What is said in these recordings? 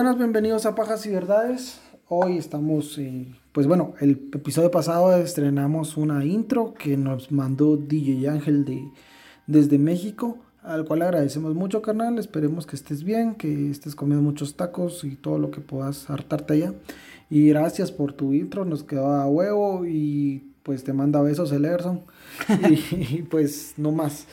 Buenas, bienvenidos a Pajas y Verdades. Hoy estamos, eh, pues bueno, el episodio pasado estrenamos una intro que nos mandó DJ Ángel de, desde México, al cual agradecemos mucho, carnal. Esperemos que estés bien, que estés comiendo muchos tacos y todo lo que puedas hartarte allá. Y gracias por tu intro, nos quedó a huevo y pues te manda besos el Erson. y, pues no más.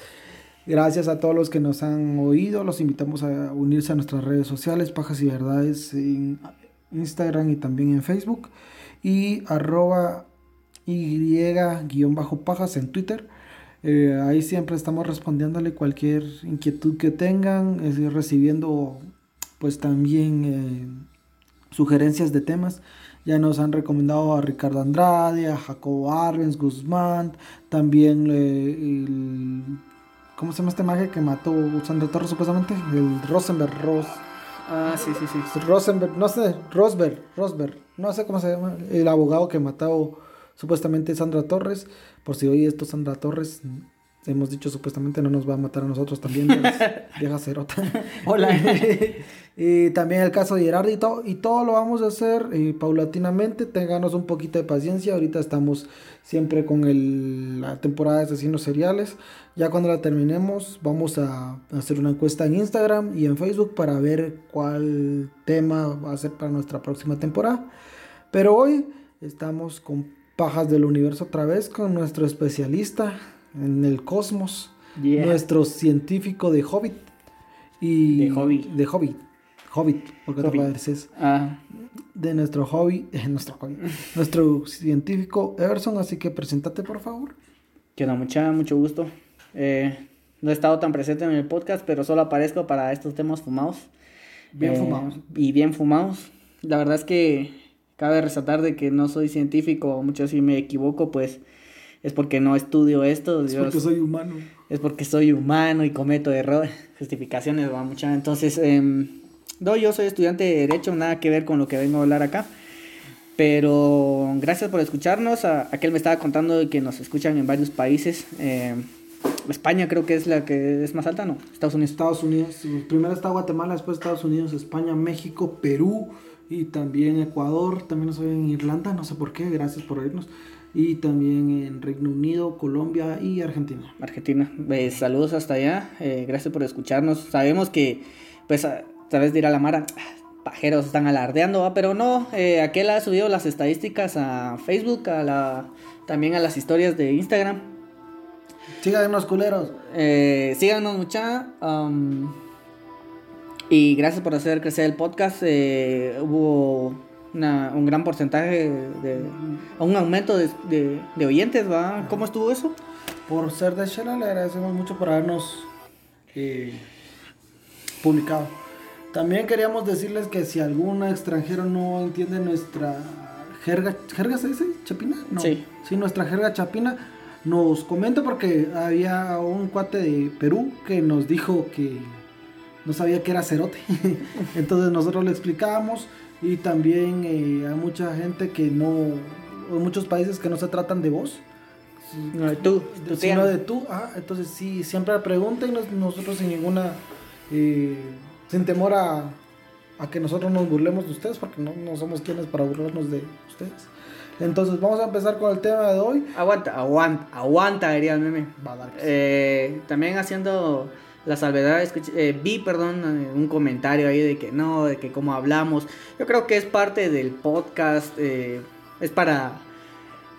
Gracias a todos los que nos han oído. Los invitamos a unirse a nuestras redes sociales, Pajas y Verdades, en Instagram y también en Facebook. Y arroba y-pajas en Twitter. Eh, ahí siempre estamos respondiéndole cualquier inquietud que tengan, es recibiendo pues también eh, sugerencias de temas. Ya nos han recomendado a Ricardo Andrade, a Jacobo Arbenz, Guzmán, también eh, el ¿Cómo se llama este mago que mató Sandra Torres supuestamente? El Rosenberg, Ros. Ah, sí, sí, sí. Rosenberg, no sé, Rosberg, Rosberg, no sé cómo se llama. El abogado que mató supuestamente Sandra Torres. Por si oye esto, Sandra Torres, hemos dicho supuestamente no nos va a matar a nosotros también, vieja cerota. Hola. y también el caso de Gerardo y todo, y todo lo vamos a hacer eh, paulatinamente, ténganos un poquito de paciencia, ahorita estamos siempre con el, la temporada de asesinos seriales, ya cuando la terminemos vamos a hacer una encuesta en Instagram y en Facebook para ver cuál tema va a ser para nuestra próxima temporada, pero hoy estamos con Pajas del Universo otra vez con nuestro especialista, en el cosmos. Nuestro científico de Hobbit. Y de Hobbit. De Hobbit. Hobbit, porque te pareces. Ah. De nuestro hobby, nuestro hobby, nuestro científico Everson, así que preséntate por favor. Que no, mucha, mucho gusto. Eh, no he estado tan presente en el podcast, pero solo aparezco para estos temas fumados. Bien eh, fumados. Y bien fumados. La verdad es que cabe resaltar de que no soy científico, mucho si me equivoco, pues es porque no estudio esto. Es porque soy humano. Es porque soy humano y cometo errores, justificaciones, va mucha. Entonces, eh, no, yo soy estudiante de Derecho, nada que ver con lo que vengo a hablar acá. Pero gracias por escucharnos. A, aquel me estaba contando que nos escuchan en varios países. Eh, España creo que es la que es más alta, ¿no? Estados Unidos. Estados Unidos. Primero está Guatemala, después Estados Unidos, España, México, Perú y también Ecuador. También soy en Irlanda, no sé por qué. Gracias por oírnos y también en Reino Unido, Colombia y Argentina. Argentina. Eh, saludos hasta allá. Eh, gracias por escucharnos. Sabemos que, pues, a través de ir a la Mara, pajeros están alardeando, pero no. Eh, aquel ha subido las estadísticas a Facebook, a la, también a las historias de Instagram. Síganos, culeros. Eh, síganos, mucha. Um, y gracias por hacer crecer el podcast. hubo un gran porcentaje de, un aumento de, de, oyentes, ¿va? ¿Cómo estuvo eso? Por ser de Shela le agradecemos mucho por habernos eh, publicado. También queríamos decirles que si algún extranjero no entiende nuestra jerga, ¿jerga se dice? ¿Chapina? No. Sí. Sí, nuestra jerga chapina, nos comenta porque había un cuate de Perú que nos dijo que no sabía que era cerote. Entonces nosotros le explicábamos y también eh, hay mucha gente que no, hay muchos países que no se tratan de vos. No, de tú, sino de tú. Ah, entonces sí, siempre pregunten nosotros sin ninguna, eh, sin temor a, a, que nosotros nos burlemos de ustedes, porque no, no somos quienes para burlarnos de ustedes. Entonces vamos a empezar con el tema de hoy. Aguanta, aguanta, aguanta, diría el meme. Eh, también haciendo la salvedad, eh, vi, perdón, eh, un comentario ahí de que no, de que como hablamos. Yo creo que es parte del podcast, eh, es para,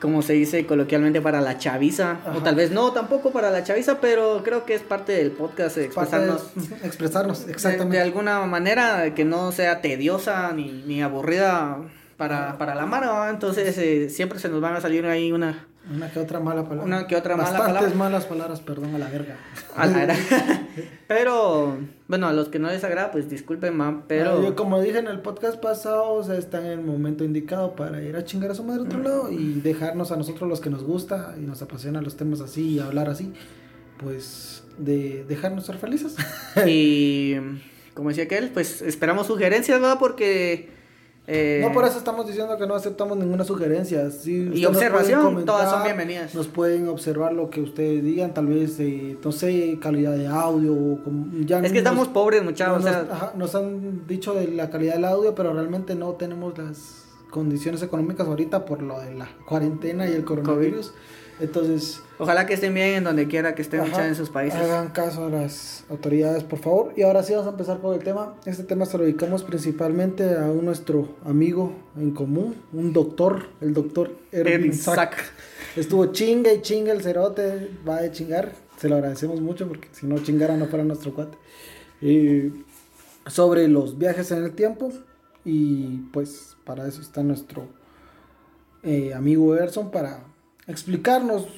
como se dice coloquialmente, para la chaviza. O tal vez no, tampoco para la chaviza, pero creo que es parte del podcast expresarnos. expresarnos, exactamente. De, alguna manera que no sea tediosa ni, ni aburrida para, para la mano. Entonces siempre se nos van a salir ahí una una que otra mala palabra. Una que otra mala palabra. Malas palabras, perdón, a la verga. A la verga. pero, bueno, a los que no les agrada, pues disculpen, mam, pero... yo, como dije en el podcast pasado, o sea, están en el momento indicado para ir a chingar a su madre otro lado y dejarnos a nosotros los que nos gusta y nos apasionan los temas así y hablar así, pues de dejarnos ser felices. y, como decía aquel, pues esperamos sugerencias, ¿verdad? Porque Eh, no por eso estamos diciendo que no aceptamos ninguna sugerencia. y observación, todas son bienvenidas. Nos pueden observar lo que ustedes digan, tal vez, no sé, calidad de audio. ya es que estamos pobres, muchachos. Nos, nos han dicho de la calidad del audio, pero realmente no tenemos las condiciones económicas ahorita por lo de la cuarentena y el coronavirus. Entonces. Ojalá que estén bien en donde quiera que estén en sus países. Hagan caso a las autoridades, por favor. Y ahora sí vamos a empezar con el tema. Este tema se lo dedicamos principalmente a un, nuestro amigo en común, un doctor, el doctor Erwin Sack. Estuvo chinga y chinga el cerote, va a chingar. Se lo agradecemos mucho porque si no chingara no fuera nuestro cuate. sobre los viajes en el tiempo. Y pues para eso está nuestro eh, amigo Erson para explicarnos.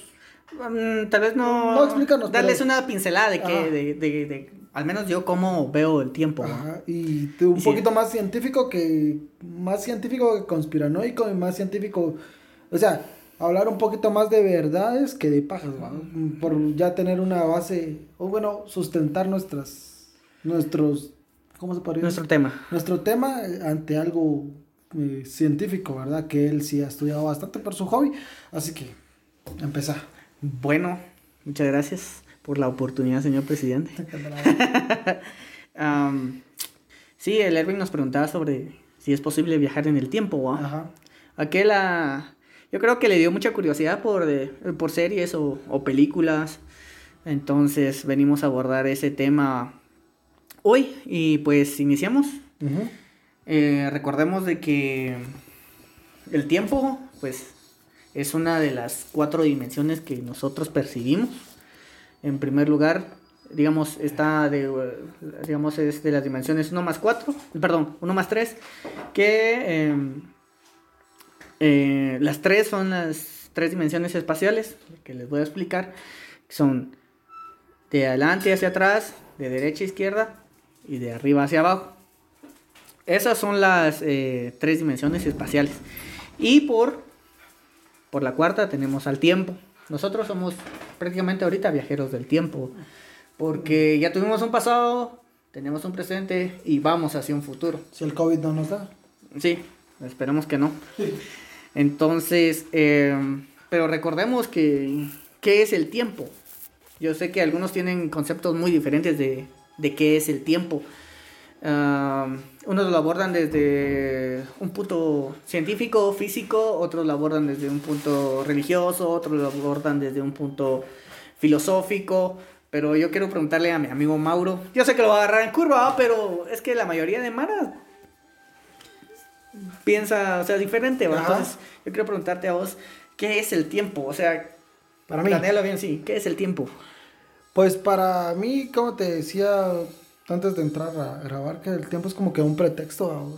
Mm, tal vez no. No explicarnos. Darles una pincelada de que, de, de, de, al menos yo cómo veo el tiempo. y un poquito más científico que. Más científico que conspiranoico y más científico. O sea, hablar un poquito más de verdades que de pajas, Por ya tener una base. O bueno, sustentar nuestras. Nuestros. ¿Cómo se podría Nuestro tema. Nuestro tema ante algo eh, científico, ¿verdad? Que él sí ha estudiado bastante por su hobby. Así que Empezar. Bueno, muchas gracias por la oportunidad, señor presidente. sí, el Erwin nos preguntaba sobre si es posible viajar en el tiempo. Ajá. Aquel, yo creo que le dio mucha curiosidad por, eh, por series o, películas. Entonces venimos a abordar ese tema hoy y pues iniciamos. Eh, recordemos de que el tiempo, pues es una de las cuatro dimensiones que nosotros percibimos. En primer lugar, digamos, está de, digamos, es de las dimensiones 1 más 4, perdón, 1 más 3, que em, eh, las tres son las tres dimensiones espaciales que les voy a explicar, son de adelante hacia atrás, de derecha a izquierda y de arriba hacia abajo. Esas son las eh, tres dimensiones espaciales. Y por por la cuarta tenemos al tiempo. Nosotros somos prácticamente ahorita viajeros del tiempo, porque ya tuvimos un pasado, tenemos un presente y vamos hacia un futuro. Si el COVID no nos da. Sí, esperemos que no. Entonces, eh, pero recordemos que, ¿qué es el tiempo? Yo sé que algunos tienen conceptos muy diferentes de, de qué es el tiempo. Uh, unos lo abordan desde un punto científico, físico, otros lo abordan desde un punto religioso, otros lo abordan desde un punto filosófico. Pero yo quiero preguntarle a mi amigo Mauro. Yo sé que lo va a agarrar en curva, pero es que la mayoría de Mara piensa, o sea, diferente. Entonces, yo quiero preguntarte a vos, ¿qué es el tiempo? O sea, para mí. bien, sí. ¿Qué es el tiempo? Pues para mí, como te decía, antes de entrar a grabar, que el tiempo es como que un pretexto,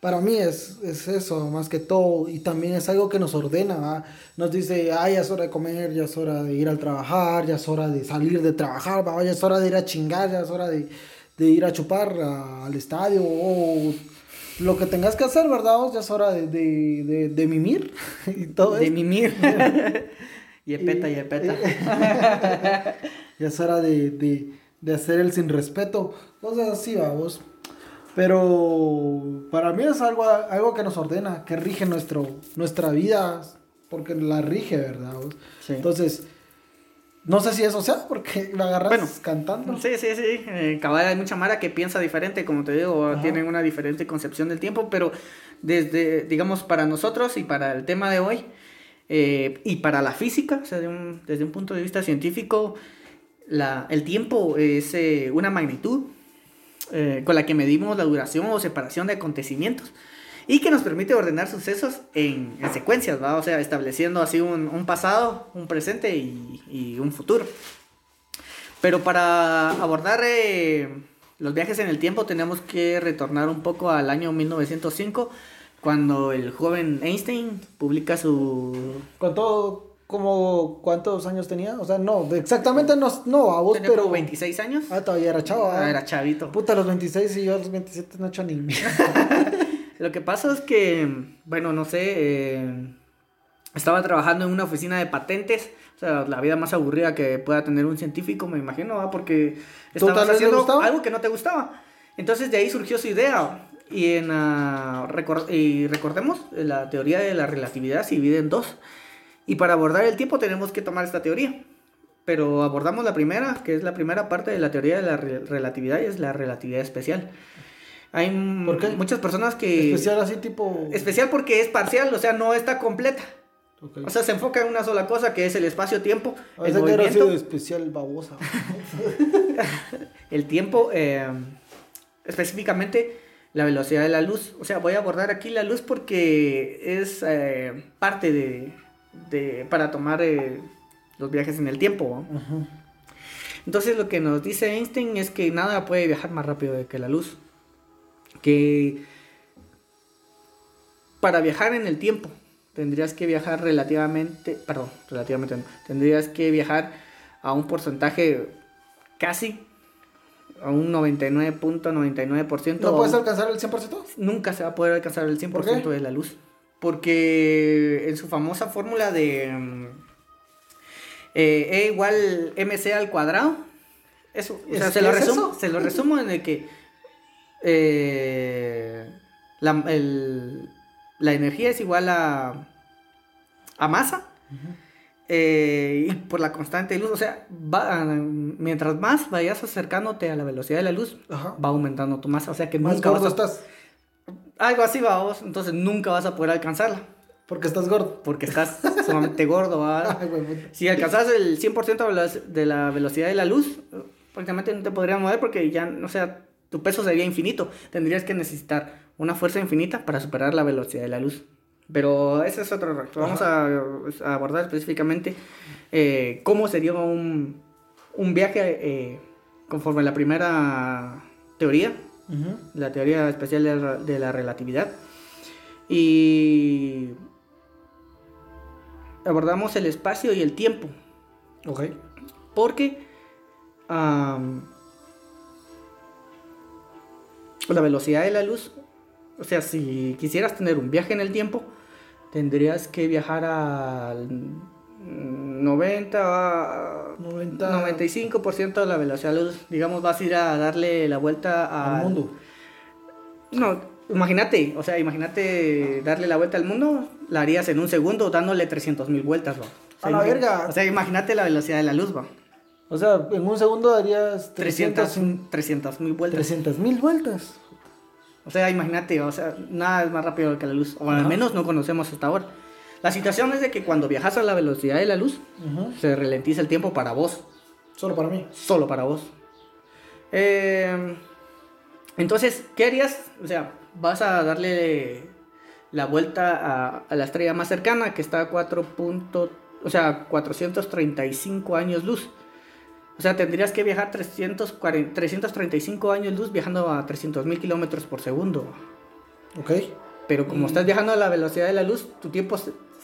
Para mí es, es, eso, más que todo, y también es algo que nos ordena, nos dice, ah, ya es hora de comer, ya es hora de ir al trabajar, ya es hora de salir de trabajar, ya es hora de ir a chingar, ya es hora de, de ir a chupar al estadio, o lo que tengas que hacer, ¿verdad? Ya es hora de, de, de, mimir y todo De mimir. y epeta, y, epeta. ya es hora de de hacer el sin respeto, cosas así, vamos. Pero para mí es algo, algo que nos ordena, que rige nuestro, nuestra vida, porque la rige, ¿verdad? Entonces, no sé si eso sea, porque la agarras cantando. Sí, sí, sí. Eh, cabal, hay mucha Mara que piensa diferente, como te digo, tienen una diferente concepción del tiempo, pero desde, digamos, para nosotros y para el tema de hoy, eh, y para la física, o sea, desde un punto de vista científico, el tiempo es eh, una magnitud eh, con la que medimos la duración o separación de acontecimientos y que nos permite ordenar sucesos en, secuencias, ¿va? o sea, estableciendo así un, pasado, un presente y, un futuro. Pero para abordar eh, los viajes en el tiempo tenemos que retornar un poco al año 1905, cuando el joven Einstein publica su... Con todo como cuántos años tenía, o sea, no, exactamente no, no a vos, ¿Tenía pero 26 años. Ah, todavía era chavo. Ah, era chavito. Puta, los 26 y yo a los 27 no he hecho ni Lo que pasa es que, bueno, no sé, eh, estaba trabajando en una oficina de patentes, o sea, la vida más aburrida que pueda tener un científico, me imagino, porque estabas haciendo algo que no te gustaba. Entonces de ahí surgió su idea Y, en, y recordemos, la teoría de la relatividad se divide en dos. Y para abordar el tiempo tenemos que tomar esta teoría. Pero abordamos la primera, que es la primera parte de la teoría de la relatividad, y es la relatividad especial. Hay muchas personas que... Especial así tipo... Especial porque es parcial, o sea, no está completa. O sea, se enfoca en una sola cosa que es el espacio-tiempo. El movimiento. especial babosa. el tiempo, eh, específicamente la velocidad de la luz. O sea, voy a abordar aquí la luz porque es eh, parte de, para tomar eh, los viajes en el tiempo. Entonces lo que nos dice Einstein es que nada puede viajar más rápido que la luz. Que para viajar en el tiempo tendrías que viajar relativamente, perdón, relativamente no, tendrías que viajar a un porcentaje casi a un 99.99%. ¿No puedes alcanzar el 100%? Nunca se va a poder alcanzar el 100% de la luz. Porque en su famosa fórmula de mm, eh, E igual mc al cuadrado, eso, o sea, se, lo resumo, se lo resumo en el que eh, la, el, la energía es igual a, a masa. Eh, y por la constante de luz, o sea, va, mientras más vayas acercándote a la velocidad de la luz, va aumentando tu masa. O sea que más nunca estás. Algo así va vos, entonces nunca vas a poder alcanzarla. Porque estás gordo. Porque estás sumamente gordo. si alcanzas el 100% de la velocidad de la luz, prácticamente no te podrías mover porque ya, o sea, tu peso sería infinito. Tendrías que necesitar una fuerza infinita para superar la velocidad de la luz. Pero ese es otro reto. Vamos a, abordar específicamente eh, cómo sería un, un viaje eh, conforme a la primera teoría, la teoría especial de la, relatividad. Y abordamos el espacio y el tiempo. Ok. Porque la velocidad de la luz, o sea, si quisieras tener un viaje en el tiempo, tendrías que viajar al 90, 90 95% de la velocidad de la luz. Digamos, vas a ir a darle la vuelta al mundo. No, imagínate, o sea, imagínate darle la vuelta al mundo, la harías en un segundo dándole 300 mil vueltas, ¿va? a la verga. O sea, imagínate la velocidad de la luz, va. O sea, en un segundo darías 300 mil vueltas. 300 mil vueltas. O sea, imagínate, o sea, nada es más rápido que la luz. O al menos no conocemos hasta ahora. La situación es de que cuando viajas a la velocidad de la luz, se ralentiza el tiempo para vos. Solo para mí. Solo para vos. Eh, entonces, ¿qué harías? O sea, vas a darle la vuelta a, la estrella más cercana, que está a 4. o sea, 435 años luz. O sea, tendrías que viajar 340, 335 años luz viajando a 300 mil kilómetros por segundo. Ok. Pero como estás viajando a la velocidad de la luz, tu tiempo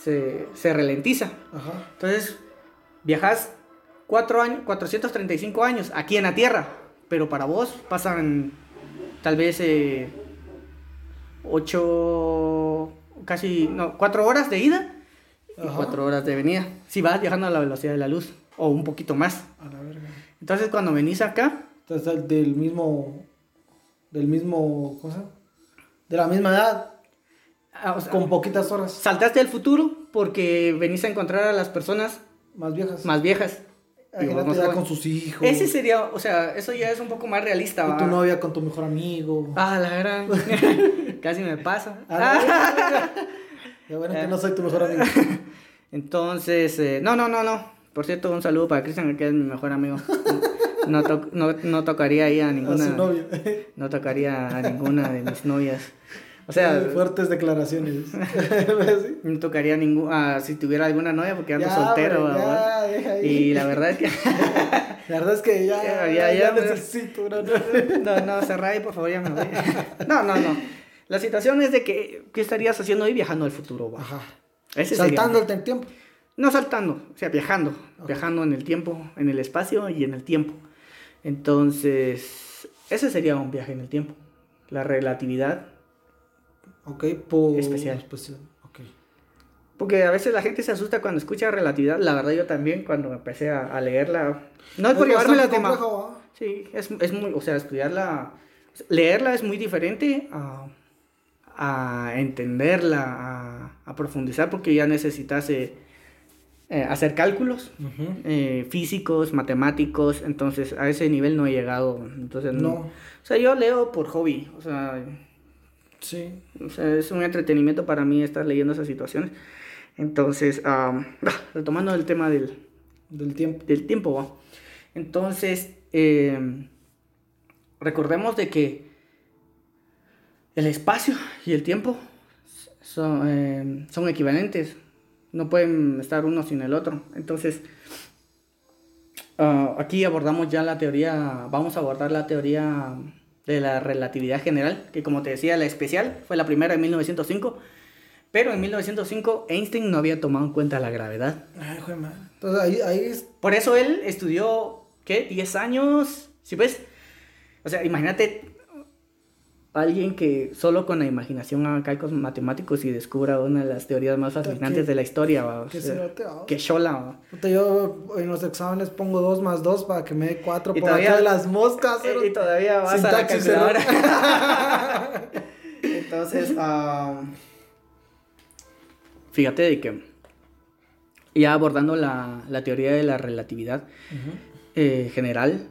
se, se, ralentiza. Ajá. Entonces, viajas 4 años, 435 años aquí en la Tierra. Pero para vos pasan tal vez 8, eh, casi, no, 4 horas de ida y 4 horas de venida. Si vas viajando a la velocidad de la luz o un poquito más. A la verga. Entonces cuando venís acá... Entonces del mismo... Del mismo... ¿Cómo se llama? De la misma edad. Ah, con poquitas horas. Saltaste al futuro porque venís a encontrar a las personas... Más viejas. Más viejas. ya con sus hijos. Ese sería, o sea, eso ya es un poco más realista. Y tu novia con tu mejor amigo. Ah, la gran. Casi me pasa. Ya bueno que no soy tu mejor amigo. Entonces, eh, no, no, no, no. Por cierto, un saludo para Cristian, que es mi mejor amigo. No, no, tocaría ahí a ninguna. A su novia. No tocaría a ninguna de mis novias. O sea. Fuertes declaraciones. No tocaría ninguna. Si tuviera alguna novia, porque ando soltero. y la verdad es que. la verdad es que ya. Ya, ya, necesito una No, no, cerrá ahí, por favor, ya me voy. No, no, no. La situación es de que. ¿Qué estarías haciendo ahí viajando al futuro? Ajá. Saltando el tiempo. No saltando, o sea, viajando, viajando en el tiempo, en el espacio y en el tiempo. Entonces, ese sería un viaje en el tiempo. La relatividad. Ok, por... Especial. Porque a veces la gente se asusta cuando escucha relatividad. La verdad, yo también, cuando empecé a, leerla. No es por llevarme la tema. Sí, es, es, muy. O sea, estudiarla leerla es muy diferente a, a entenderla, a, a, profundizar, porque ya necesitas eh, eh, hacer cálculos eh, físicos, matemáticos, entonces a ese nivel no he llegado. Entonces, no. O sea, yo leo por hobby, o sea, sí. O sea, es un entretenimiento para mí estar leyendo esas situaciones. Entonces, retomando el tema del, del tiempo. Del tiempo, Entonces, eh, recordemos de que el espacio y el tiempo son, eh, son equivalentes. No pueden estar uno sin el otro. Entonces, ah, aquí abordamos ya la teoría, vamos a abordar la teoría de la relatividad general, que como te decía, la especial fue la primera en 1905 pero en 1905 Einstein no había tomado en cuenta la gravedad. Ay, Entonces ahí, ahí es... Por eso él estudió, ¿qué? 10 años. ¿Sí pues? O sea, imagínate alguien que solo con la imaginación haga cálculos matemáticos y descubra una de las teorías más fascinantes de la historia. ¿va? Que, que chola. Yo en los exámenes pongo 2 más 2 para que me dé 4 por todavía, de las moscas. Y, todavía vas a la calculadora. Entonces, um, Fíjate de que ya abordando la, teoría de la relatividad eh, general,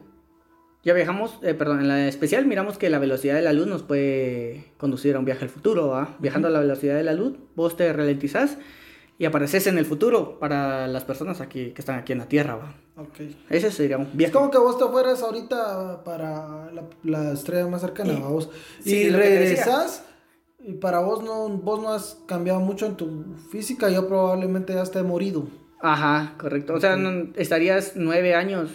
ya viajamos, eh, perdón, en la especial miramos que la velocidad de la luz nos puede conducir a un viaje al futuro, ¿va? Viajando a la velocidad de la luz, vos te ralentizás y apareces en el futuro para las personas aquí que están aquí en la Tierra, ¿va? Ok. Ese sería un viaje. Es como que vos te fueras ahorita para la, estrella más cercana a vos y regresas y para vos no, vos no has cambiado mucho en tu física, yo probablemente ya esté morido. Ajá, correcto. O sea, estarías nueve años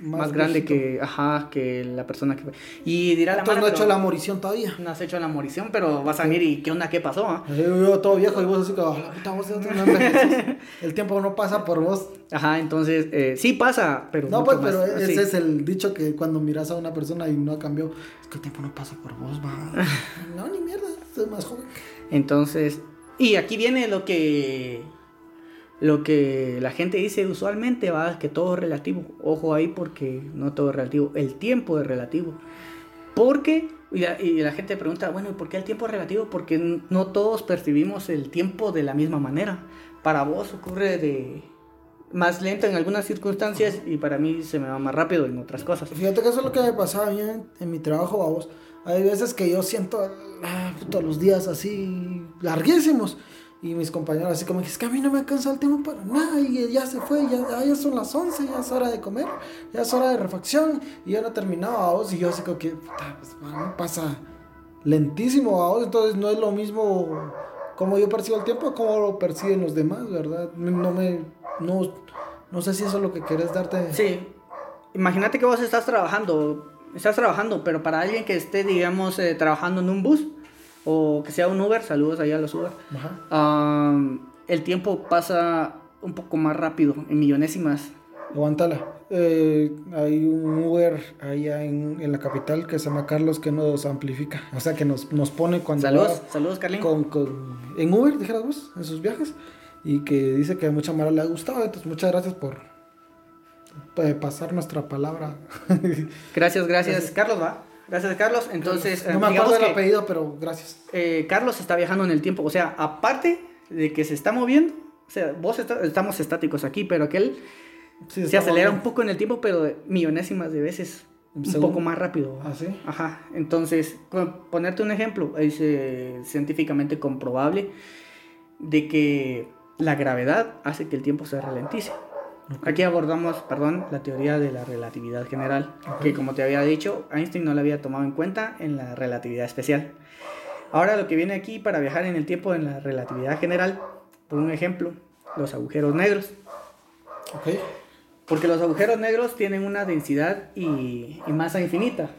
más, grande que, ajá, que la persona que Y dirá la Entonces no has hecho la morición todavía. No has hecho la morición, pero vas a venir y ¿qué onda? ¿Qué pasó? Ah? Yo, todo viejo y vos así la puta, vos El tiempo no pasa por vos. Ajá, entonces, eh, sí pasa, pero. No, pues, pero ese es el dicho que cuando miras a una persona y no cambió, es que el tiempo no pasa por vos, va. no, ni mierda, soy más joven. Entonces, y aquí viene lo que lo que la gente dice usualmente va que todo es relativo. Ojo ahí porque no todo es relativo. El tiempo es relativo. Porque, y la, y la gente pregunta, bueno, ¿y por qué el tiempo es relativo? Porque no todos percibimos el tiempo de la misma manera. Para vos ocurre de más lento en algunas circunstancias y para mí se me va más rápido en otras cosas. Fíjate que eso es lo que me pasaba a mí en, mi trabajo, vos. Hay veces que yo siento ah, todos los días así larguísimos y mis compañeros así como es que a mí no me alcanza el tiempo para nada y ya se fue, ya, ya son las 11, ya es hora de comer, ya es hora de refacción y yo no terminaba vos y yo así como que pues, pasa lentísimo a vos, entonces no es lo mismo como yo percibo el tiempo como lo perciben los demás, ¿verdad? No me, no, no sé si eso es lo que quieres darte. Sí, imagínate que vos estás trabajando, estás trabajando, pero para alguien que esté, digamos, eh, trabajando en un bus, o que sea un Uber, saludos allá a los Uber, el tiempo pasa un poco más rápido, en millonésimas. Aguántala. Eh, hay un Uber allá en, en, la capital que se llama Carlos que nos amplifica. O sea, que nos, nos pone cuando. Saludos, saludos, Carlín. Con, en Uber, dijeras vos, en sus viajes. Y que dice que a mucha mara le ha gustado. Entonces, muchas gracias por eh, pasar nuestra palabra. gracias, gracias. Carlos, va. Gracias, Carlos. Entonces, no me acuerdo del apellido, pero gracias. Eh, Carlos está viajando en el tiempo. O sea, aparte de que se está moviendo, o sea, vos estamos estáticos aquí, pero aquel se, acelera un poco en el tiempo, pero millonésimas de veces un poco más rápido. ¿Ah, sí? Ajá. Entonces, ponerte un ejemplo, es eh, científicamente comprobable de que la gravedad hace que el tiempo se ralentice. Aquí abordamos, perdón, la teoría de la relatividad general, que como te había dicho, Einstein no la había tomado en cuenta en la relatividad especial. Ahora lo que viene aquí para viajar en el tiempo en la relatividad general, por un ejemplo, los agujeros negros. Okay. Porque los agujeros negros tienen una densidad y, masa infinita.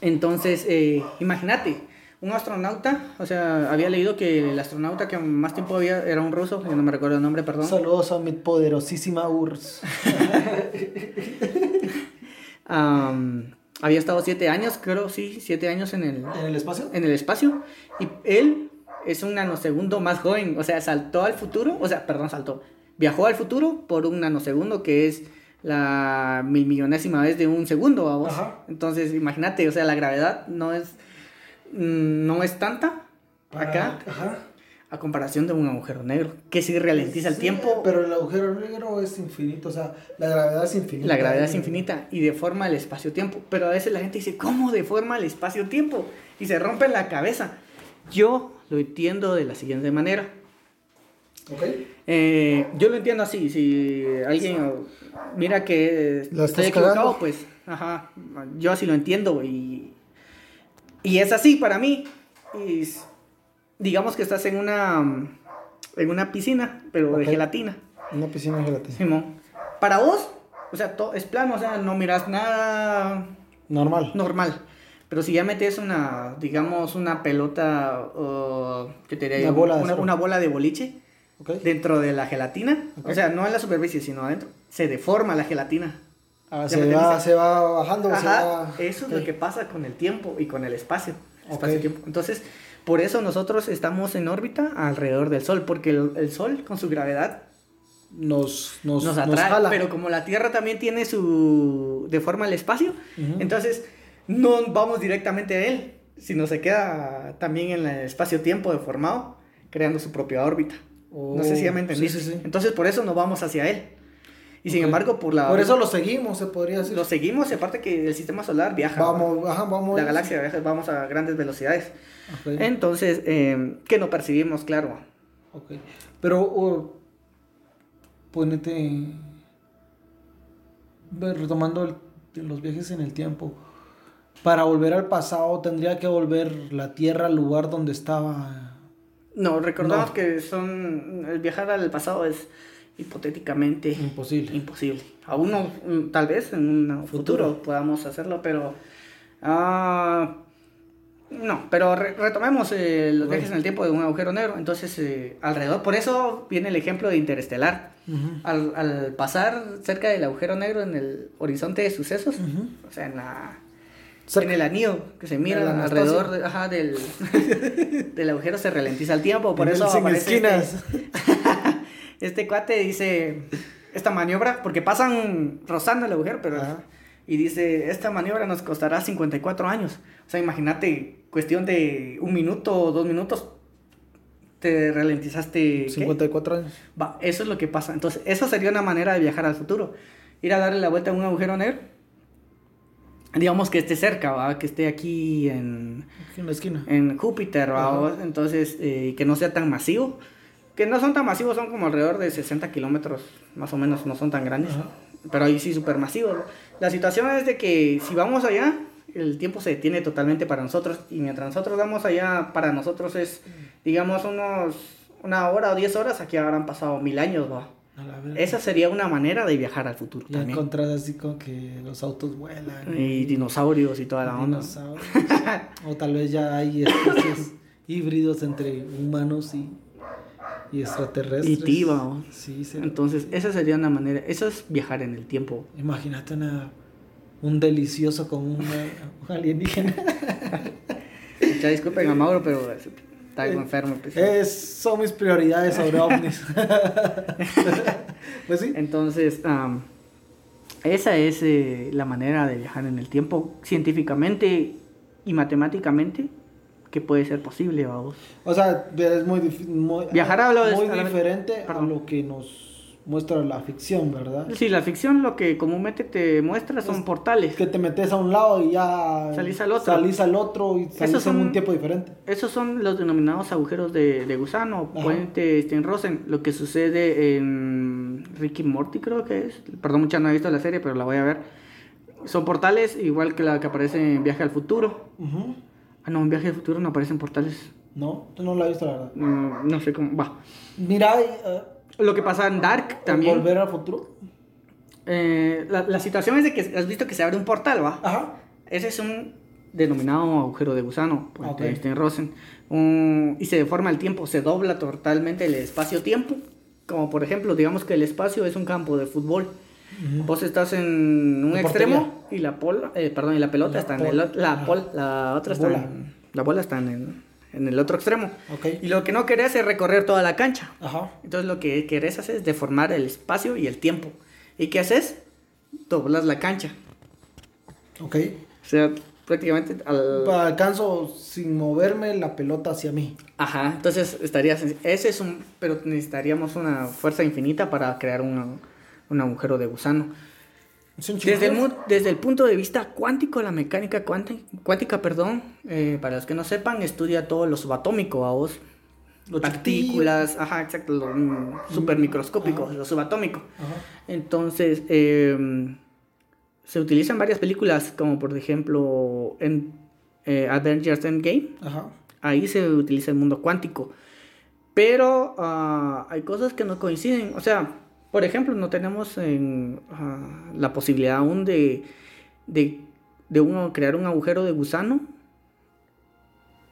Entonces, eh, imagínate, un astronauta, o sea, había leído que el astronauta que más tiempo había era un ruso, yo no me recuerdo el nombre, perdón. Saludos a mi poderosísima URSS. había estado siete años, creo, sí, siete años en el... ¿En el espacio? En el espacio. Y él es un nanosegundo más joven, o sea, saltó al futuro, o sea, perdón, saltó. Viajó al futuro por un nanosegundo que es la mil millonésima vez de un segundo, a vos. Entonces, imagínate, o sea, la gravedad no es, no es tanta acá. A comparación de un agujero negro, que sí ralentiza el tiempo. Pero el agujero negro es infinito, o sea, la gravedad es infinita. La gravedad es infinita y deforma el espacio-tiempo. Pero a veces la gente dice, ¿cómo deforma el espacio-tiempo? Y se rompe la cabeza. Yo lo entiendo de la siguiente manera. Okay. Eh, yo lo entiendo así, si alguien mira que estoy equivocado, pues, ajá, yo así lo entiendo y, y es así para mí. Y digamos que estás en una, en una piscina, pero de gelatina. Una piscina de gelatina. Para vos, o sea, todo es plano, o sea, no miras nada normal. Normal. Pero si ya metes una, digamos, una pelota, ¿qué te diría? Una bola, una, una bola de boliche dentro de la gelatina, o sea, no en la superficie, sino adentro, se deforma la gelatina. Ah, se, va, se, va, bajando. Eso es lo que pasa con el tiempo y con el espacio. espacio Entonces, por eso nosotros estamos en órbita alrededor del Sol, porque el, Sol con su gravedad nos, nos, atrae, pero como la Tierra también tiene su... deforma el espacio, entonces no vamos directamente a él, sino se queda también en el espacio-tiempo deformado, creando su propia órbita no sé si ya me oh, entendiste. Entonces por eso no vamos hacia él. Y sin embargo, por la... Por eso lo seguimos, se podría decir. Lo seguimos, y aparte que el sistema solar viaja. Vamos, vamos. La galaxia viaja, vamos a grandes velocidades. Entonces, eh, que no percibimos, claro. Ok. Pero, ponete... Retomando los viajes en el tiempo. Para volver al pasado, tendría que volver la Tierra al lugar donde estaba no, recordamos que son. El viajar al pasado es hipotéticamente imposible. Imposible. Aún no, tal vez en un futuro, podamos hacerlo, pero. Ah, no, pero retomemos eh, los viajes en el tiempo de un agujero negro. Entonces, eh, alrededor, por eso viene el ejemplo de Interestelar. al, al, pasar cerca del agujero negro en el horizonte de sucesos, o sea, en la en el anillo que se mira alrededor del, del agujero se ralentiza el tiempo, por eso aparece esquinas. Este, este, cuate dice esta maniobra, porque pasan rozando el agujero, pero y dice, esta maniobra nos costará 54 años. O sea, imagínate, cuestión de un minuto o dos minutos, te ralentizaste. 54 años. Va, eso es lo que pasa. Entonces, eso sería una manera de viajar al futuro. Ir a darle la vuelta a un agujero negro digamos que esté cerca, que esté aquí en, en la esquina. En Júpiter, entonces eh, que no sea tan masivo. Que no son tan masivos, son como alrededor de 60 kilómetros, más o menos, no son tan grandes. Pero ahí sí súper masivos. La situación es de que si vamos allá, el tiempo se detiene totalmente para nosotros. Y mientras nosotros vamos allá, para nosotros es, digamos, unos una hora o diez horas, aquí habrán pasado mil años, ¿va? Esa sería una manera de viajar al futuro. Encontrar así como que los autos vuelan. Y, dinosaurios y toda la onda. o tal vez ya hay especies híbridos entre humanos y, y extraterrestres. Y tiba. Sí, Entonces, esa sería una manera. Eso es viajar en el tiempo. Imagínate una, un delicioso con un alienígena. ya disculpen a Mauro, pero Está eh, enfermo. Pues. Es, son mis prioridades sobre ovnis. pues sí. Entonces, esa es eh, la manera de viajar en el tiempo científicamente y matemáticamente que puede ser posible, vamos. O sea, es muy, muy, viajar a lo muy diferente a lo que nos muestra la ficción, ¿verdad? Sí, la ficción lo que comúnmente te muestra son portales. Que te metes a un lado y ya salís al otro. Salís al otro y salís en un tiempo diferente. Esos son los denominados agujeros de, de gusano, puente Steinrosen. Lo que sucede en Ricky Morty creo que es. Perdón, mucha no he visto la serie, pero la voy a ver. Son portales igual que la que aparece en Viaje al Futuro. Ah, no, en Viaje al Futuro no aparecen portales. No, tú no la has visto, la verdad. Mm, no sé cómo. Va. Mira, uh lo que pasa en Dark también. ¿Volver al futuro? Eh, la, situación es de que has visto que se abre un portal, ¿va? Ajá. Ese es un denominado agujero de gusano, por okay. Rosen. y se deforma el tiempo, se dobla totalmente el espacio-tiempo. Como por ejemplo, digamos que el espacio es un campo de fútbol. Vos estás en un extremo y la pola, eh, perdón, y la pelota está en el la, la otra está en, la bola está en el, en el otro extremo. Y lo que no querés es recorrer toda la cancha. Entonces lo que querés hacer es deformar el espacio y el tiempo. ¿Y qué haces? doblas la cancha. Ok. O sea, prácticamente al... Alcanzo sin moverme la pelota hacia mí. Ajá, entonces estarías... Ese es un... Pero necesitaríamos una fuerza infinita para crear un agujero de gusano. Desde el, desde el, punto de vista cuántico, la mecánica cuántica, cuántica perdón, eh, para los que no sepan, estudia todo lo subatómico, a vos. Lo partículas, ajá, exacto, lo mm, supermicroscópico, lo subatómico. Entonces, em, se utilizan varias películas, como por ejemplo en eh, Avengers Endgame. Ajá. Ahí se utiliza el mundo cuántico. Pero ah, hay cosas que no coinciden. O sea, por ejemplo, no tenemos en, ah, la posibilidad aún de, de, uno crear un agujero de gusano.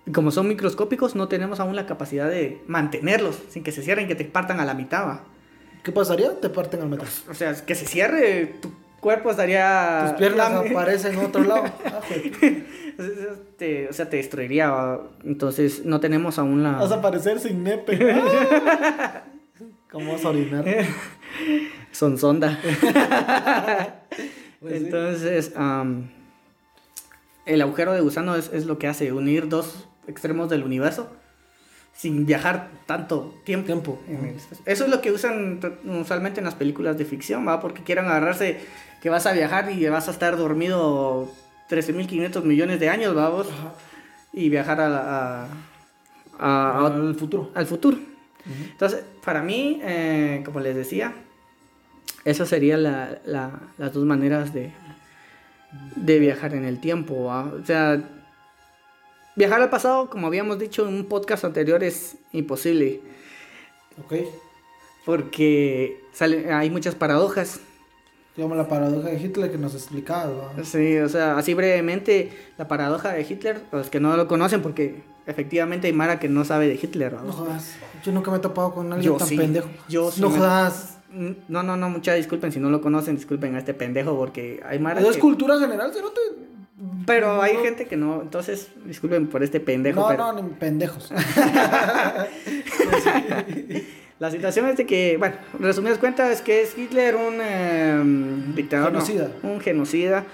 Y como son microscópicos, no tenemos aún la capacidad de mantenerlos sin que se cierren, que te partan a la mitad. ¿Qué pasaría? Te parten a la mitad. O sea, que se cierre, tu cuerpo estaría... Tus piernas aparecen en otro lado. o sea, te destruiría. Entonces, no tenemos aún la... Vas a aparecer sin nepe. ¿Cómo vas a orinar? Son sonda. Pues Entonces, el agujero de gusano es, lo que hace unir dos extremos del universo sin viajar tanto tiempo. Eso es lo que usan usualmente en las películas de ficción, ¿va? Porque quieren agarrarse que vas a viajar y vas a estar dormido 13.500 millones de años, vamos. Y viajar a, al futuro. Al futuro. Entonces, para mí, eh, como les decía, esas serían la, las dos maneras de, de viajar en el tiempo. O sea, viajar al pasado, como habíamos dicho en un podcast anterior, es imposible. Ok. Porque sale, hay muchas paradojas. Digamos la paradoja de Hitler que nos explicaba. Sí, o sea, así brevemente, la paradoja de Hitler, los que no lo conocen, porque efectivamente hay Mara que no sabe de Hitler. No, jodas. Yo nunca me he topado con alguien tan pendejo. Yo no jodas. No, no, no, muchas disculpen si no lo conocen, disculpen a este pendejo porque hay Mara. Es cultura general, ¿sí? Pero hay gente que no, entonces disculpen por este pendejo. No, no, ni pendejos. La situación es de que, bueno, resumidas cuentas, es que es Hitler un em, dictador. Genocida. un genocida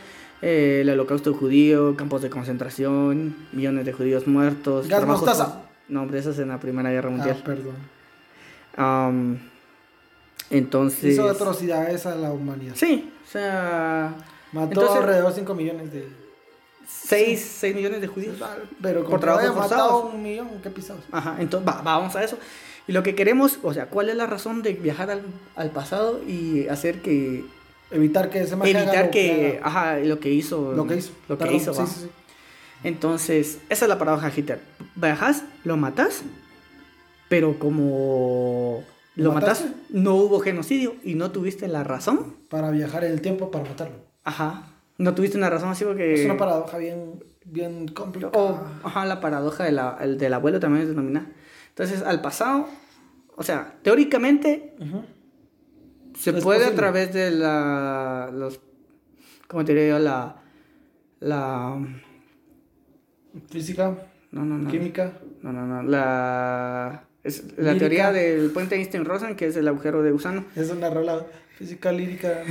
eh, el holocausto judío, campos de concentración, millones de judíos muertos. Gas mostaza. No, hombre, eso es en la Primera Guerra Mundial. Ah, perdón. entonces... Hizo atrocidades a la humanidad. Sí, o sea... Mató alrededor de 5 millones de... 6, millones de judíos. Pero por trabajo matado un millón, qué pisados. Ajá, entonces vamos a eso. Y lo que queremos, o sea, ¿cuál es la razón de viajar al, al pasado y hacer que Evitar que ese Evitar que, ajá, lo que hizo. Lo que hizo. Lo que hizo, sí, sí, sí. Entonces, esa es la paradoja Hitler. Viajas, lo matas, pero como lo matas, no hubo genocidio y no tuviste la razón. Para viajar en el tiempo para matarlo. Ajá. No tuviste una razón así porque... Es una paradoja bien, bien complicada. ajá, la paradoja de la, el, del abuelo también es denominada. Entonces, al pasado, o sea, teóricamente... Se puede a través de la. Los, ¿Cómo te diría yo? La. La. Física. No, no, no. Química. No, no, no. La. Es la teoría del puente Einstein-Rosen, que es el agujero de gusano. Es una rola física lírica.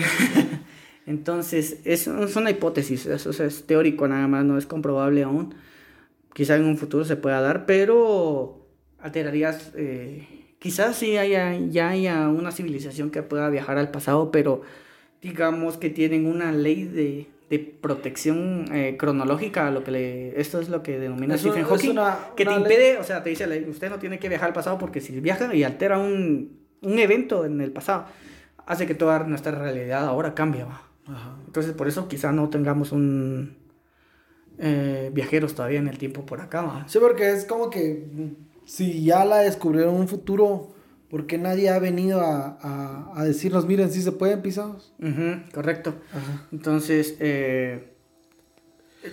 Entonces, es, es, una hipótesis, eso es teórico nada más, no es comprobable aún. Quizá en un futuro se pueda dar, pero alterarías eh, quizás sí haya, ya haya una civilización que pueda viajar al pasado, pero digamos que tienen una ley de, protección eh, cronológica, lo que le, esto es lo que denomina Stephen Hawking, que te impede, o sea, te dice, usted no tiene que viajar al pasado porque si viaja y altera un, evento en el pasado, hace que toda nuestra realidad ahora cambie. Entonces, por eso quizá no tengamos un eh, viajeros todavía en el tiempo por acá. Sí, porque es como que si ya la descubrieron en un futuro, ¿por qué nadie ha venido a, decirnos, miren, si se pueden pisados? correcto. Entonces, eh,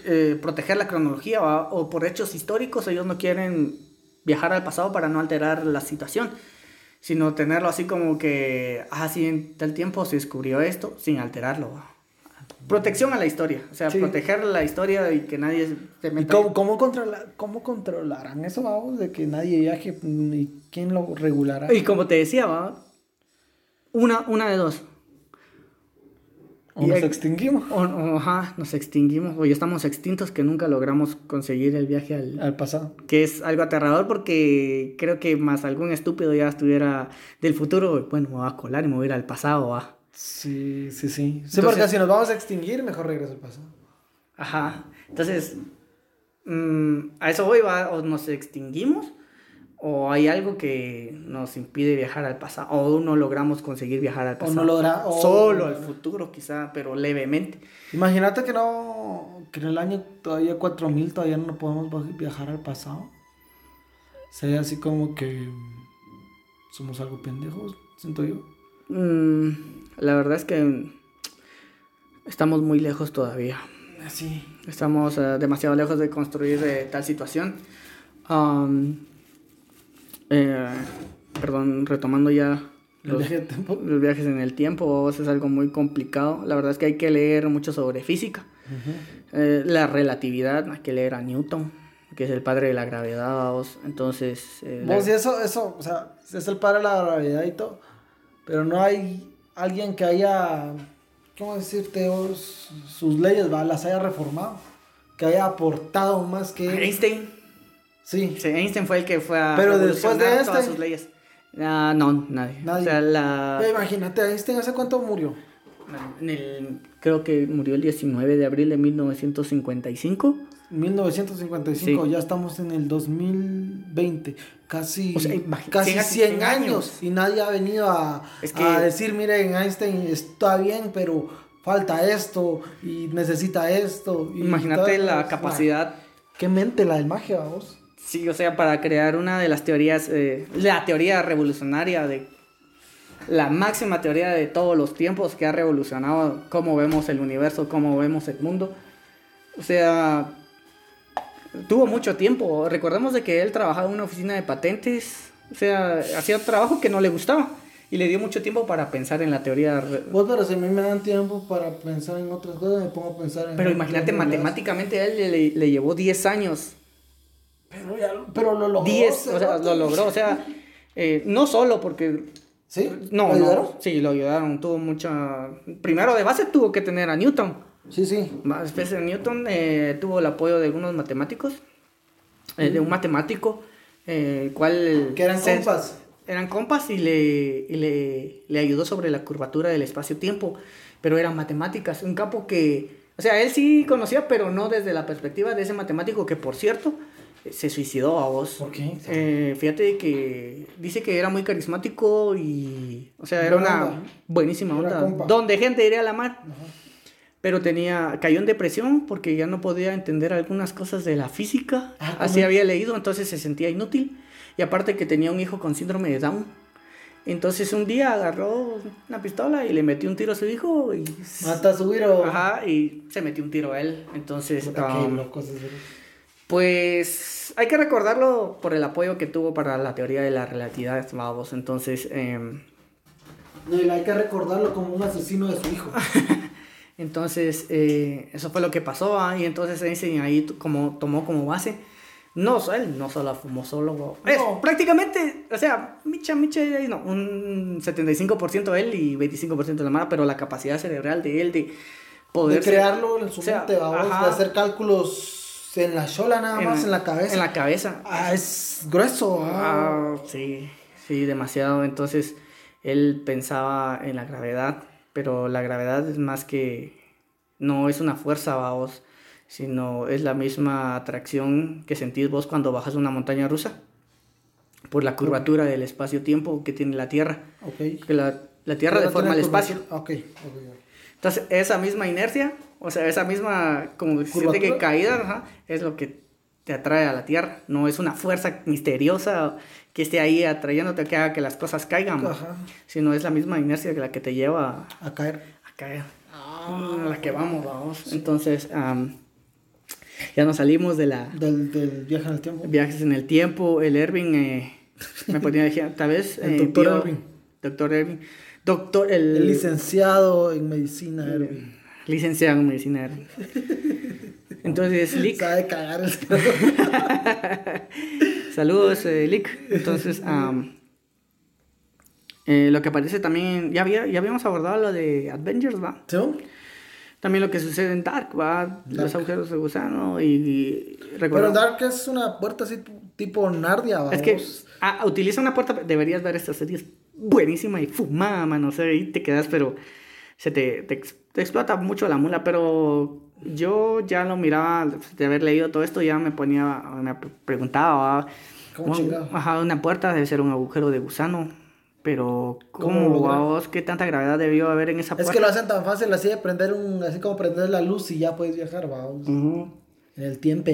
eh, proteger la cronología o por hechos históricos, ellos no quieren viajar al pasado para no alterar la situación, sino tenerlo así como que, ah, sí, en tal tiempo se descubrió esto, sin alterarlo protección a la historia, o sea, proteger la historia y que nadie se meta. ¿Y cómo, cómo, controlarán eso, vamos, de que nadie viaje y quién lo regulará? Y como te decía, ¿va? Una, una de dos. O nos extinguimos. O, ajá, nos extinguimos. O ya estamos extintos que nunca logramos conseguir el viaje al, al pasado. Que es algo aterrador porque creo que más algún estúpido ya estuviera del futuro. Bueno, me va a colar y me voy a ir al pasado. ¿va? Sí, sí, sí. Sí, porque si nos vamos a extinguir, mejor regreso al pasado. Ajá. Entonces, mm, a eso voy, ¿va? O nos extinguimos o hay algo que nos impide viajar al pasado, o no logramos conseguir viajar al pasado. O no logra, Solo al futuro quizá, pero levemente. Imagínate que no, que en el año todavía 4000 todavía no podemos viajar al pasado. Sería así como que somos algo pendejos, siento yo. Mm, la verdad es que estamos muy lejos todavía. Sí. Estamos eh, demasiado lejos de construir eh, tal situación. Um, eh, perdón, retomando ya los, viajes en el tiempo, es algo muy complicado. La verdad es que hay que leer mucho sobre física. Eh, la relatividad, hay que leer a Newton, que es el padre de la gravedad, vos. Entonces... Eh, vos, y eso, eso, o sea, es el padre de la gravedad y todo, pero no hay alguien que haya, ¿cómo decirte? sus leyes, ¿va? las haya reformado, que haya aportado más que... Einstein. Sí. Einstein fue el que fue a Pero después de este... todas sus leyes. Ah, no, nadie. nadie. O sea, la... imagínate, Einstein hace cuánto murió. En el, creo que murió el 19 de abril de 1955. 1955, ya estamos en el 2020, casi, casi 100, años. y nadie ha venido a, a decir, miren, Einstein está bien, pero falta esto y necesita esto. Imagínate la capacidad. ¿Qué mente la del magia, vos? Sí, o sea, para crear una de las teorías, eh, la teoría revolucionaria de la máxima teoría de todos los tiempos que ha revolucionado cómo vemos el universo, cómo vemos el mundo. O sea, tuvo mucho tiempo. Recordemos de que él trabajaba en una oficina de patentes, o sea, hacía trabajo que no le gustaba y le dio mucho tiempo para pensar en la teoría. Vos, pero si a mí me dan tiempo para pensar en otras cosas, me pongo a pensar en... Pero imagínate, matemáticamente a él le, le llevó 10 años pero, ya, pero lo logró. 10, o sea, lo logró, o sea, eh, no solo porque... ¿Sí? No, ¿Lo sí, lo ayudaron, tuvo mucha... Primero de base tuvo que tener a Newton. Sí, sí. De Newton eh, tuvo el apoyo de algunos matemáticos, eh, de un matemático, eh, cual... Que eran compas. Eran compas y, le, y le, le ayudó sobre la curvatura del espacio-tiempo, pero eran matemáticas, un campo que... O sea, él sí conocía, pero no desde la perspectiva de ese matemático que, por cierto, se suicidó a vos. ¿Por qué? Eh, fíjate que dice que era muy carismático y. O sea, era una buenísima onda. Donde gente iría a la mar. Pero tenía. cayó en depresión porque ya no podía entender algunas cosas de la física. Ah, Así había leído, entonces se sentía inútil. Y aparte que tenía un hijo con síndrome de Down. Entonces un día agarró una pistola y le metió un tiro a su hijo y... Mata a su hijo. Ajá, y se metió un tiro a él. Entonces... Um, pues hay que recordarlo por el apoyo que tuvo para la teoría de la relatividad, vamos. Entonces. Eh... No, hay que recordarlo como un asesino de su hijo. entonces, eh, eso fue lo que pasó. ¿ah? Y entonces Einstein ahí como, tomó como base. No, él no solo fumó solo. prácticamente, o sea, Micha, Micha, no, un 75% él y 25% de la mara, pero la capacidad cerebral de él de poder. De crearlo en su mente, vamos, de hacer cálculos en la chola nada más, en la cabeza. En la cabeza. Ah, es grueso. Ah. ah, sí, sí, demasiado. Entonces, él pensaba en la gravedad, pero la gravedad es más que, no es una fuerza, vos, sino es la misma atracción que sentís vos cuando bajas una montaña rusa, por la curvatura del espacio-tiempo que tiene la Tierra. Okay. Que la, la Tierra deforma el espacio. Okay. Entonces, esa misma inercia o sea, esa misma, como siente que caída, es lo que te atrae a la tierra. No es una fuerza misteriosa que esté ahí atrayéndote que haga que las cosas caigan, sino es la misma inercia que la que te lleva a, caer. A caer. Ah, a la que vamos, vamos. Entonces, ya nos salimos de la... Del, del, viaje en el tiempo. Viajes en el tiempo. El Erwin eh, me ponía decir, tal vez... el eh, doctor Erwin. Doctor Erwin. Doctor, el... el licenciado en medicina Erwin licenciado en medicina. Entonces, Lick. Sabe cagar el Saludos, eh, Lick. Entonces, Eh, lo que aparece también, ya, había, ya habíamos abordado lo de Avengers, ¿va? ¿Sí? También lo que sucede en Dark, ¿va? Los agujeros de gusano y... Pero Dark es una puerta así tipo Nardia, ¿va? Es que ah, utiliza una puerta, deberías ver esta serie, es buenísima y fumada, mano, o sea, ahí te quedas, pero se te, te, explota mucho la mula, pero yo ya lo miraba, de haber leído todo esto, ya me ponía, me preguntaba, ¿Cómo Ajá, una puerta debe ser un agujero de gusano. Pero, ¿cómo, vos? ¿Qué tanta gravedad debió haber en esa puerta? Es que lo hacen tan fácil así de prender un, así como prender la luz y ya puedes viajar, vamos. En el tiempo.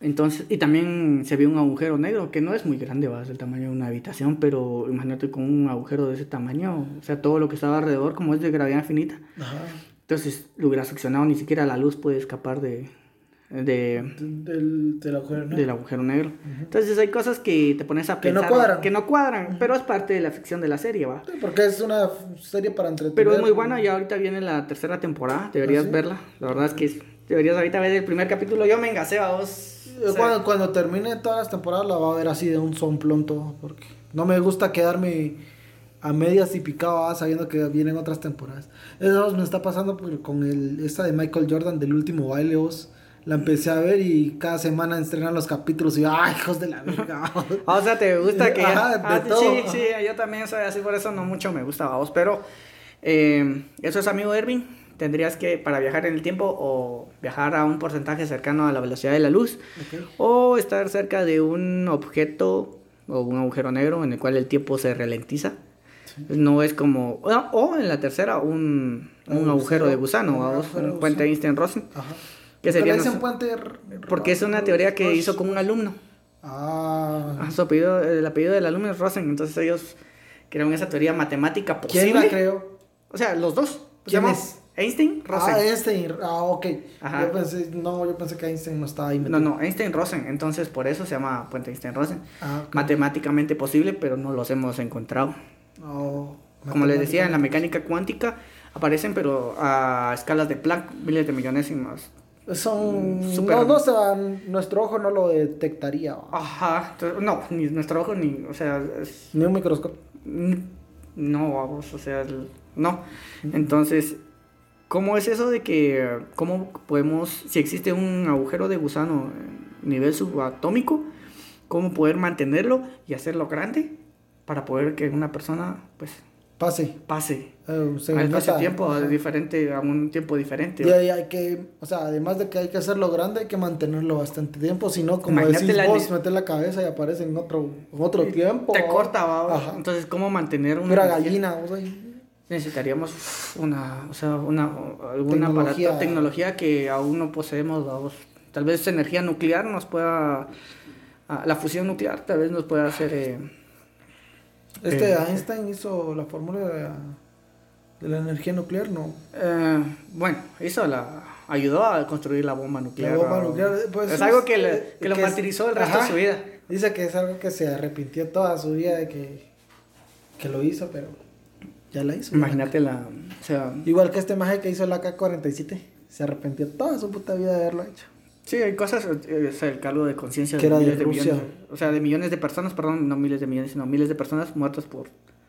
Entonces, y también se vio un agujero negro, que no es muy grande, va, es el tamaño de una habitación, pero imagínate con un agujero de ese tamaño, o sea, todo lo que estaba alrededor, como es de gravedad infinita. Ajá. Entonces, lo hubiera succionado, ni siquiera la luz puede escapar de, de, del, del, agujero negro. Del agujero negro. Entonces hay cosas que te pones a pensar. Que no cuadran. Que no cuadran, pero es parte de la ficción de la serie, ¿va? porque es una serie para entretener. Pero es muy buena y ahorita viene la tercera temporada, deberías ¿Ah, verla. La verdad es que deberías ahorita ver el primer capítulo. Yo me engasé a vos. cuando, cuando termine todas las temporadas la voy a ver así de un son pronto, porque no me gusta quedarme a medias y picado sabiendo que vienen otras temporadas. Eso me está pasando con el, esta de Michael Jordan del último baile, vos la empecé a ver y cada semana estrenan los capítulos y yo, ay, hijos de la verga. o sea, ¿te gusta que... Ajá, de ah, todo. Sí, sí, yo también soy así, por eso no mucho me gusta vos, pero eh, eso es amigo Erwin. Tendrías que, para viajar en el tiempo, o viajar a un porcentaje cercano a la velocidad de la luz, o estar cerca de un objeto o un agujero negro en el cual el tiempo se ralentiza. No es como... O, en la tercera, un, un agujero de gusano, un puente Einstein-Rosen. Ajá que sería puente porque es una teoría que hizo con un alumno. Ah. Su apellido, el apellido del alumno es Rosen, entonces ellos crearon esa teoría matemática posible. ¿Quién la creó? O sea, los dos. ¿Quién es? Einstein, Rosen. Ah, Einstein, ah, ok. Yo pensé, no, yo pensé que Einstein no estaba ahí. No, no, Einstein, Rosen, entonces por eso se llama puente Einstein-Rosen. Ah, Matemáticamente posible, pero no los hemos encontrado. Oh, Como les decía, en la mecánica cuántica aparecen, pero a escalas de Planck, miles de millones y más son no, no se van, nuestro ojo no lo detectaría. Ajá, no, ni nuestro ojo ni, o sea, ni un microscopio. No, vamos, o sea, no. Entonces, ¿cómo es eso de que cómo podemos si existe un agujero de gusano nivel subatómico, cómo poder mantenerlo y hacerlo grande para poder que una persona pues Pase. Pase. Uh, a tiempo diferente, a un tiempo diferente. Y hay, que, o sea, además de que hay que hacerlo grande, hay que mantenerlo bastante tiempo, si no, como decís la vos, meter la cabeza y aparece en otro, otro tiempo. Te corta, va. Entonces, ¿cómo mantener una... Pura gallina, o sea, Necesitaríamos una, o sea, una, alguna tecnología. tecnología que aún no poseemos, vamos. Tal vez energía nuclear nos pueda, ah, la fusión nuclear tal vez nos pueda hacer... Eh, este eh, Einstein hizo la fórmula de, la energía nuclear, ¿no? Eh, bueno, hizo la ayudó a construir la bomba nuclear. La bomba nuclear, pues, es, algo que, le, que, lo martirizó el resto de su vida. Dice que es algo que se arrepintió toda su vida de que, que lo hizo, pero ya la hizo. Imagínate la, o sea, igual que este maje que hizo la K-47, se arrepintió toda su puta vida de haberlo hecho. Sí, hay cosas, eh, o sea, el cargo de conciencia de de, millones, o sea, de millones de personas, perdón, no miles de millones, sino miles de personas muertas por...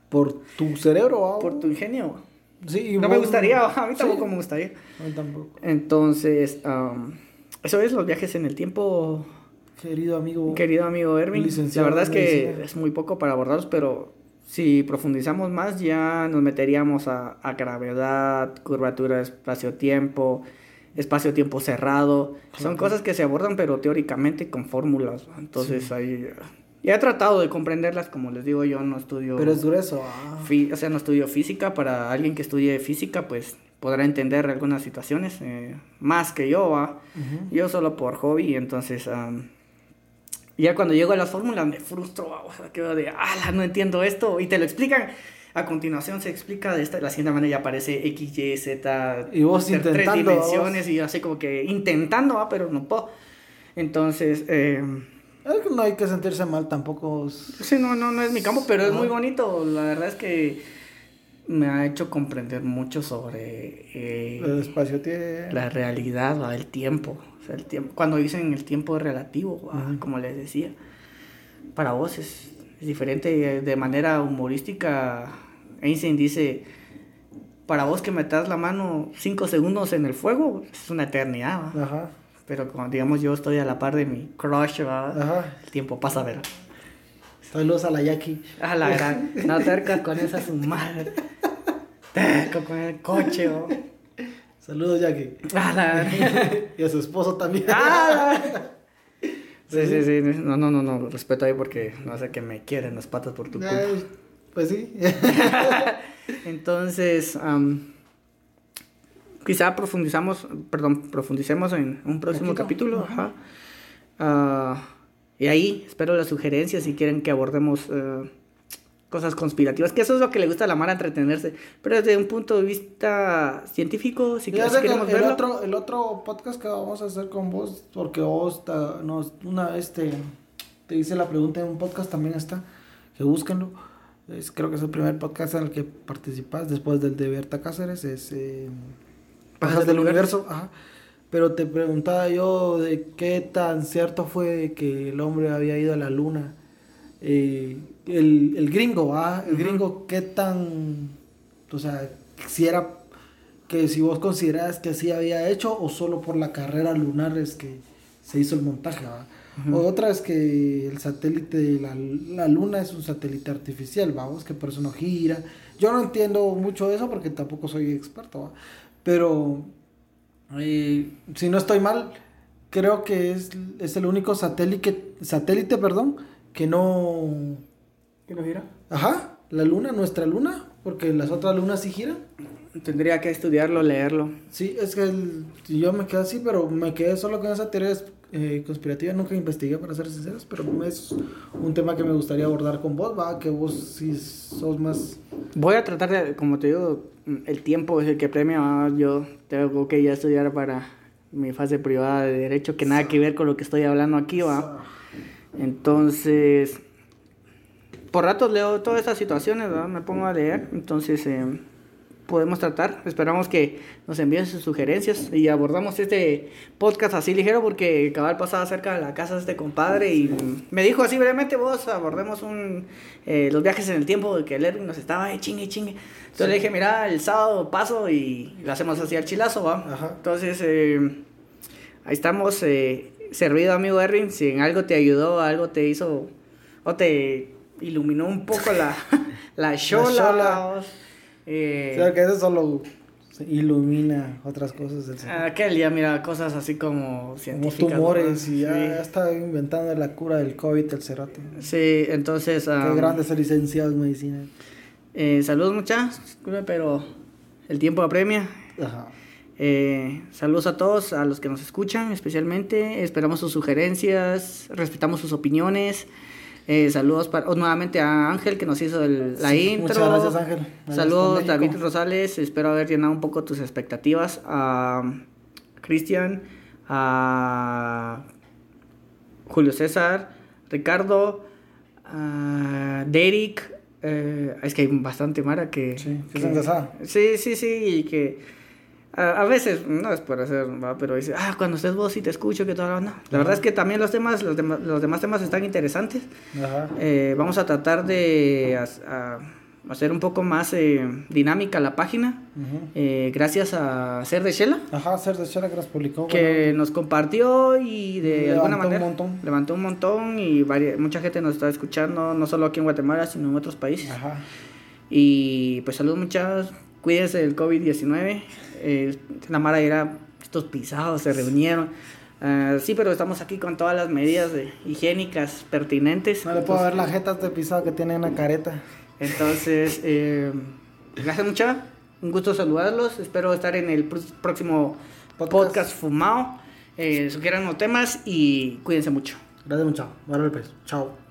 Por tu cerebro, Por tu ingenio, Sí, no me gustaría, a mí tampoco me gustaría. A mí tampoco. Entonces, eso es los viajes en el tiempo. Querido amigo. Querido amigo Erwin. La verdad es que es muy poco para abordarlos, pero si profundizamos más ya nos meteríamos a, a gravedad, curvatura, espacio-tiempo, espacio-tiempo cerrado. Son cosas que se abordan, pero teóricamente con fórmulas. Entonces ahí... Ya he tratado de comprenderlas, como les digo, yo no estudio... Pero es grueso. Ah. o sea, no estudio física. Para alguien que estudie física, pues podrá entender algunas situaciones eh, más que yo, Yo solo por hobby, entonces... ya cuando llego a las fórmulas me frustro, o sea, quedo de, ah, no entiendo esto, y te lo explican a continuación se explica de esta, la siguiente manera, ya aparece X, Y, Z, y vos tres dimensiones y así como que intentando, pero no puedo. Entonces, eh, no hay que sentirse mal tampoco. Sí, no, no, no es mi campo, pero es muy bonito. La verdad es que me ha hecho comprender mucho sobre eh, el espacio tiempo la realidad, el tiempo. O sea, el tiempo. Cuando dicen el tiempo es relativo, como les decía, para vos es es diferente. De manera humorística, Einstein dice, para vos que metas la mano cinco segundos en el fuego, es una eternidad. Ajá. Pero como digamos yo estoy a la par de mi crush, Ajá. el tiempo pasa a ver. Saludos a la Jackie. A la gran. No cercas con esa su madre. Terco con el coche, Saludos, Jackie. A la... y a su esposo también. ¡Ah! Sí, sí, sí. No, no, no, no. Respeto ahí porque no sé que me quieren las patas por tu culpa. Pues sí. Entonces, quizá profundizamos, perdón, profundicemos en un próximo capítulo. Ajá. Uh, y ahí espero las sugerencias si quieren que abordemos uh, cosas conspirativas, que eso es lo que le gusta a la Mara entretenerse, pero desde un punto de vista científico, si, queremos el, Otro, el otro podcast que vamos a hacer con vos, porque vos nos, una este, te hice la pregunta en un podcast, también está, que búsquenlo. Es, creo que es el primer podcast en el que participas después del de Berta Cáceres, es eh, del Universo. Ajá. Pero te preguntaba yo de qué tan cierto fue que el hombre había ido a la luna. Eh, el, el, gringo, ¿ah? El gringo, qué tan. O sea, si era. Que si vos considerás que así había hecho o solo por la carrera lunar es que se hizo el montaje, Otra es que el satélite de la, la, luna es un satélite artificial, vamos, que por eso no gira. Yo no entiendo mucho de eso porque tampoco soy experto, ¿va? pero eh, si no estoy mal, creo que es, es el único satélite, satélite perdón, que no... ¿Que no gira? Ajá, la luna, nuestra luna, porque las otras lunas sí giran. Tendría que estudiarlo, leerlo. Sí, es que yo me quedé así, pero me quedé solo con esa teoría eh, conspirativa. Nunca investigué, para ser sinceros, pero es un tema que me gustaría abordar con vos, va, que vos sí sos más... Voy a tratar de, como te digo, el tiempo es el que premia. Yo tengo que ya estudiar para mi fase privada de derecho, que nada que ver con lo que estoy hablando aquí, va. Entonces, por ratos leo todas estas situaciones, ¿verdad? me pongo a leer. Entonces, eh, podemos tratar. Esperamos que nos envíen sus sugerencias y abordamos este podcast así ligero porque cabal pasaba cerca de la casa de este compadre y me dijo así brevemente, vos abordemos un, eh, los viajes en el tiempo que el Erwin nos estaba eh, chingue chingue. Entonces le dije, mira, el sábado paso y lo hacemos así al chilazo, va. Entonces, eh, ahí estamos, eh, servido amigo Erwin, si en algo te ayudó, algo te hizo o te iluminó un poco la, la shola. Eh, que eso solo ilumina otras cosas del Aquel día mira cosas así como científicas. Como tumores y ya, está inventando la cura del COVID el cerote. Sí, entonces... Qué grande ser licenciado en medicina. Eh, saludos muchachos, pero el tiempo apremia. Ajá. Eh, saludos a todos, a los que nos escuchan especialmente. Esperamos sus sugerencias, respetamos sus opiniones. Eh, saludos para, nuevamente a Ángel que nos hizo el, la intro. Muchas gracias Ángel. Saludos David Rosales, espero haber llenado un poco tus expectativas. A Cristian, a Julio César, Ricardo, a Derek. Eh, es que hay bastante Mara que... Sí, que, que Sí, sí, sí, y que a, veces, no es por hacer, pero dice, ah, cuando estés vos y te escucho, que toda la La verdad es que también los temas, los, los demás temas están interesantes. Eh, vamos a tratar de hacer un poco más eh, dinámica la página. Eh, gracias a Ser de Shela. Ajá, Ser de Shela que nos publicó. Que nos compartió y de alguna manera. Un montón. Levantó un montón y mucha gente nos está escuchando, no solo aquí en Guatemala, sino en otros países. Ajá. Y pues saludos muchachos, cuídense del COVID-19 eh, la Mara era estos pisados, se reunieron. Uh, sí, pero estamos aquí con todas las medidas higiénicas pertinentes. No le puedo ver las jetas de pisado que tiene una careta. Entonces, eh, gracias mucho. Un gusto saludarlos. Espero estar en el próximo podcast, fumado. Eh, sugieran los temas y cuídense mucho. Gracias mucho. Vale, pues. Chao.